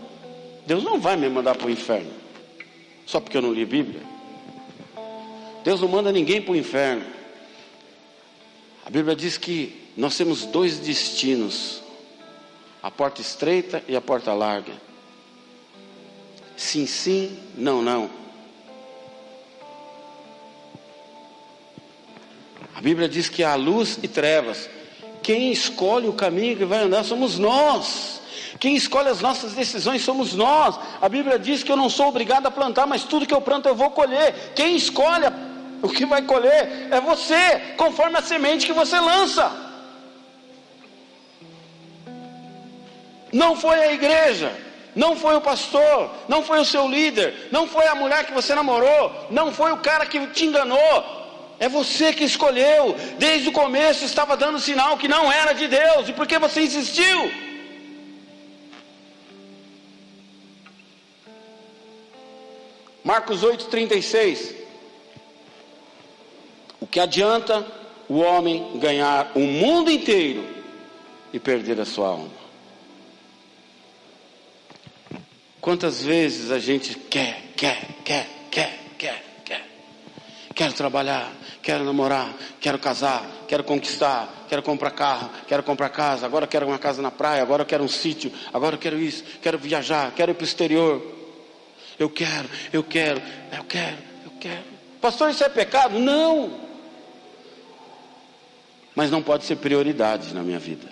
Deus não vai me mandar para o inferno, só porque eu não li Bíblia. Deus não manda ninguém para o inferno. A Bíblia diz que nós temos dois destinos: a porta estreita e a porta larga. Sim, sim, não, não. A Bíblia diz que há luz e trevas. Quem escolhe o caminho que vai andar somos nós. Quem escolhe as nossas decisões somos nós. A Bíblia diz que eu não sou obrigado a plantar, mas tudo que eu planto eu vou colher. Quem escolhe o que vai colher é você, conforme a semente que você lança. Não foi a igreja, não foi o pastor, não foi o seu líder, não foi a mulher que você namorou, não foi o cara que te enganou. É você que escolheu, desde o começo estava dando sinal que não era de Deus, e por que você insistiu? Marcos 8,36 o que adianta o homem ganhar o mundo inteiro e perder a sua alma? Quantas vezes a gente quer, quer, quer, quer, quer, quer. Quero trabalhar, quero namorar, quero casar, quero conquistar, quero comprar carro, quero comprar casa, agora quero uma casa na praia, agora quero um sítio, agora quero isso, quero viajar, quero ir para o exterior. Eu quero, eu quero, eu quero, eu quero. Pastor, isso é pecado? Não mas não pode ser prioridade na minha vida.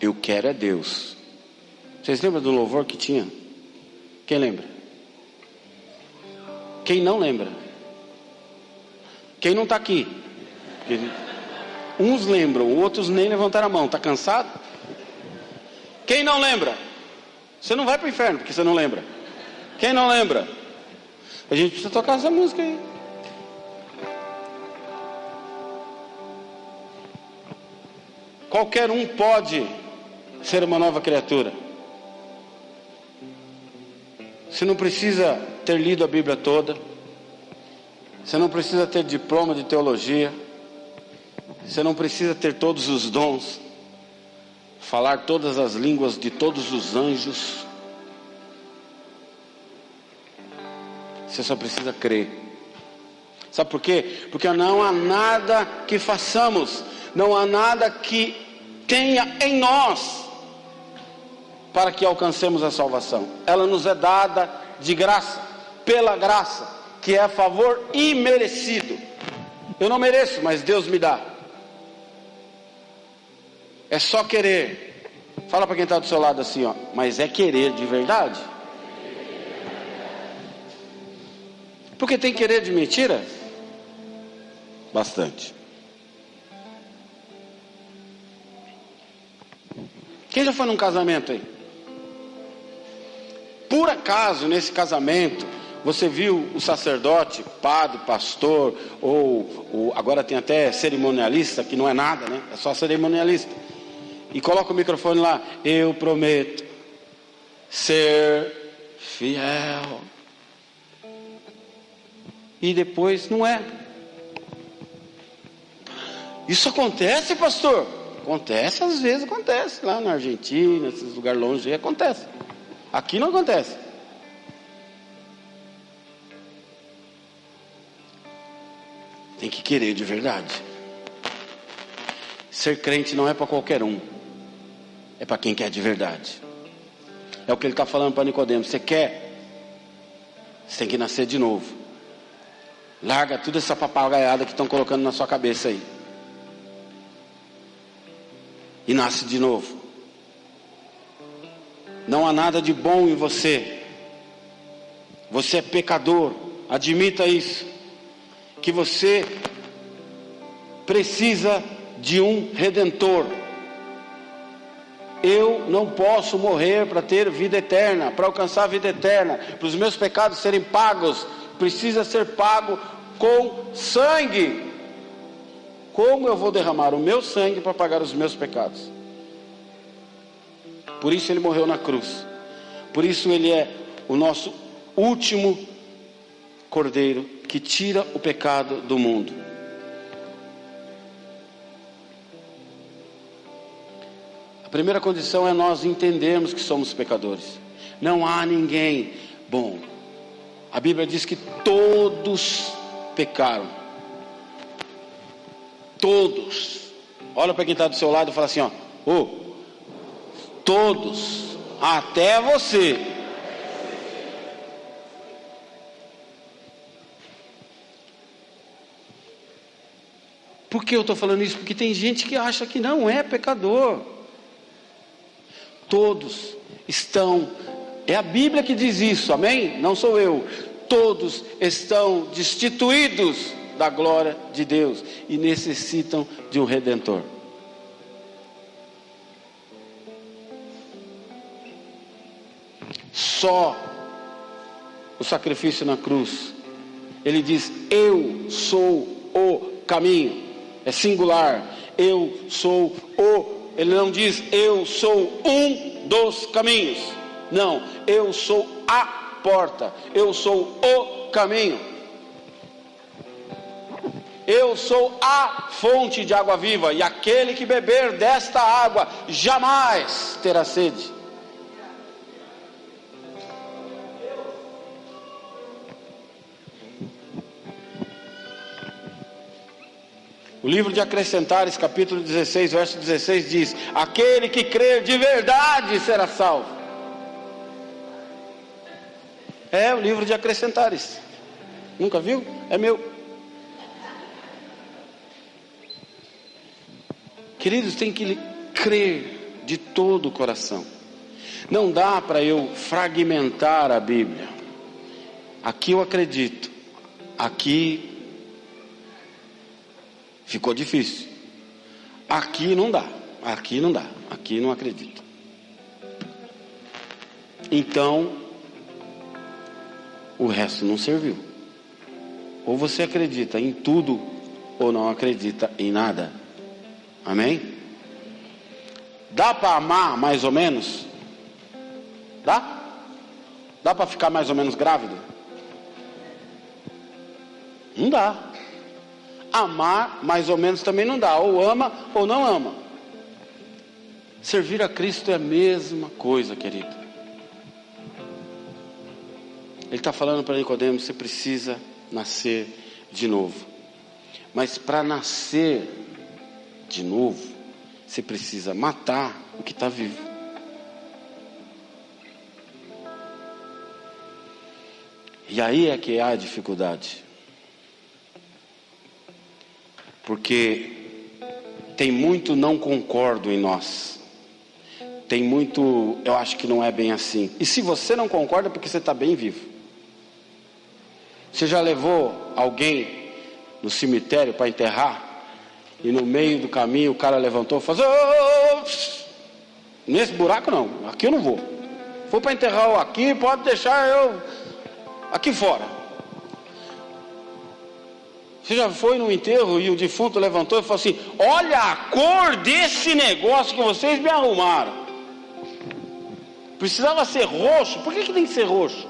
Eu quero é Deus. Vocês lembram do louvor que tinha? Quem lembra? Quem não lembra? Quem não está aqui? Uns lembram, outros nem levantaram a mão. Está cansado? Quem não lembra? Você não vai para o inferno porque você não lembra. Quem não lembra? A gente precisa tocar essa música aí. Qualquer um pode ser uma nova criatura. Você não precisa ter lido a Bíblia toda. Você não precisa ter diploma de teologia. Você não precisa ter todos os dons. Falar todas as línguas de todos os anjos. Você só precisa crer. Sabe por quê? Porque não há nada que façamos não há nada que tenha em nós para que alcancemos a salvação. Ela nos é dada de graça, pela graça, que é favor imerecido. Eu não mereço, mas Deus me dá. É só querer. Fala para quem está do seu lado assim, ó. Mas é querer de verdade? Porque tem querer de mentira? Bastante. Quem já foi num casamento aí? Por acaso, nesse casamento, você viu o sacerdote, padre, pastor, ou, ou, agora tem até cerimonialista, que não é nada, né? É só cerimonialista. E coloca o microfone lá. Eu prometo ser fiel. e depois não é. Isso acontece, pastor? Acontece, às vezes acontece. Lá na Argentina, esses lugares longe, acontece. Aqui não acontece. Tem que querer de verdade. Ser crente não é para qualquer um, é para quem quer de verdade. É o que ele está falando para Nicodemo. Você quer? Você tem que nascer de novo. Larga toda essa papagaiada que estão colocando na sua cabeça aí. E nasce de novo. Não há nada de bom em você. Você é pecador. Admita isso. Que você precisa de um redentor. Eu não posso morrer para ter vida eterna, para alcançar a vida eterna, para os meus pecados serem pagos, precisa ser pago com sangue. Como eu vou derramar o meu sangue para pagar os meus pecados? Por isso ele morreu na cruz. Por isso ele é o nosso último cordeiro que tira o pecado do mundo. Primeira condição é nós entendermos que somos pecadores. Não há ninguém bom. A Bíblia diz que todos pecaram. Todos. Olha para quem está do seu lado e fala assim: ó, oh, todos, até você. Por que eu estou falando isso? Porque tem gente que acha que não é pecador todos estão, é a Bíblia que diz isso, amém? Não sou eu. Todos estão destituídos da glória de Deus e necessitam de um redentor. Só o sacrifício na cruz. Ele diz: Eu sou o caminho. É singular. Eu sou o ele não diz eu sou um dos caminhos. Não, eu sou a porta. Eu sou o caminho. Eu sou a fonte de água viva, e aquele que beber desta água jamais terá sede. O livro de Acrescentares, capítulo 16, verso 16 diz: Aquele que crer de verdade será salvo. É o livro de Acrescentares. Nunca viu? É meu. Queridos, tem que crer de todo o coração. Não dá para eu fragmentar a Bíblia. Aqui eu acredito, aqui Ficou difícil. Aqui não dá. Aqui não dá. Aqui não acredito. Então, o resto não serviu. Ou você acredita em tudo, ou não acredita em nada. Amém? Dá para amar mais ou menos? Dá? Dá para ficar mais ou menos grávido? Não dá. Amar, mais ou menos, também não dá. Ou ama ou não ama. Servir a Cristo é a mesma coisa, querido. Ele está falando para Nicodemos: você precisa nascer de novo. Mas para nascer de novo, você precisa matar o que está vivo. E aí é que há a dificuldade porque tem muito não concordo em nós. Tem muito, eu acho que não é bem assim. E se você não concorda, é porque você está bem vivo. Você já levou alguém no cemitério para enterrar? E no meio do caminho o cara levantou e falou: oh, Nesse buraco não, aqui eu não vou. Vou para enterrar aqui, pode deixar eu aqui fora. Você já foi no enterro e o defunto levantou e falou assim: Olha a cor desse negócio que vocês me arrumaram. Precisava ser roxo. Por que, que tem que ser roxo?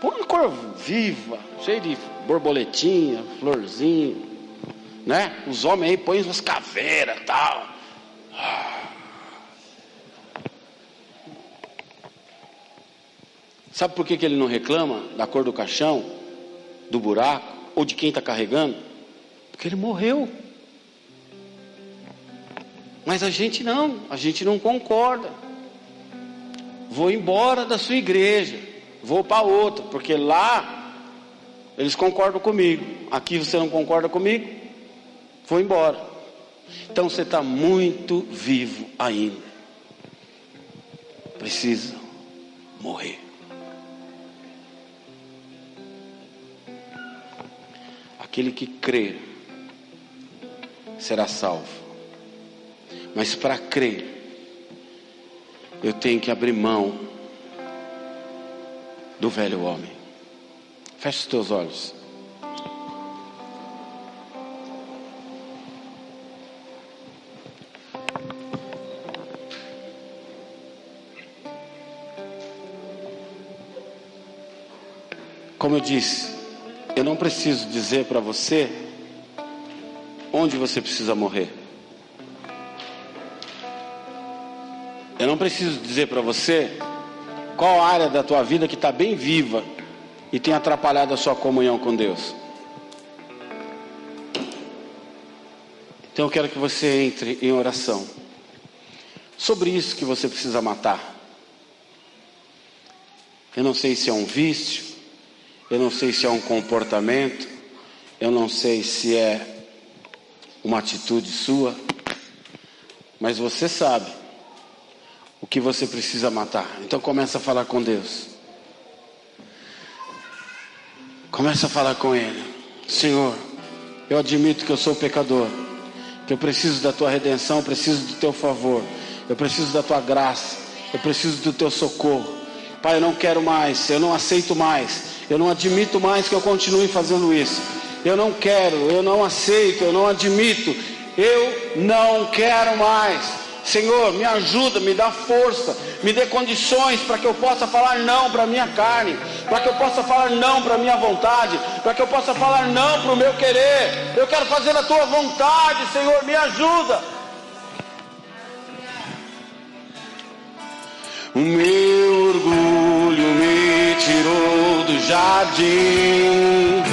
Põe uma cor viva, cheia de borboletinha, florzinha, né? Os homens aí põem umas caveiras tal. Sabe por que, que ele não reclama da cor do caixão, do buraco ou de quem está carregando? Porque ele morreu. Mas a gente não, a gente não concorda. Vou embora da sua igreja, vou para outra, porque lá eles concordam comigo. Aqui você não concorda comigo? Vou embora. Então você está muito vivo ainda. Precisa morrer. Aquele que crer será salvo. Mas para crer, eu tenho que abrir mão do velho homem. Feche os teus olhos. Como eu disse, eu não preciso dizer para você onde você precisa morrer. Eu não preciso dizer para você qual área da tua vida que está bem viva e tem atrapalhado a sua comunhão com Deus. Então eu quero que você entre em oração sobre isso que você precisa matar. Eu não sei se é um vício, eu não sei se é um comportamento, eu não sei se é uma atitude sua, mas você sabe o que você precisa matar. Então começa a falar com Deus. Começa a falar com Ele. Senhor, eu admito que eu sou pecador, que eu preciso da tua redenção, eu preciso do teu favor, eu preciso da tua graça, eu preciso do teu socorro. Pai, eu não quero mais, eu não aceito mais, eu não admito mais que eu continue fazendo isso. Eu não quero, eu não aceito, eu não admito, eu não quero mais. Senhor, me ajuda, me dá força, me dê condições para que eu possa falar não para a minha carne, para que eu possa falar não para a minha vontade, para que eu possa falar não para o meu querer. Eu quero fazer a tua vontade, Senhor, me ajuda. Meu jardim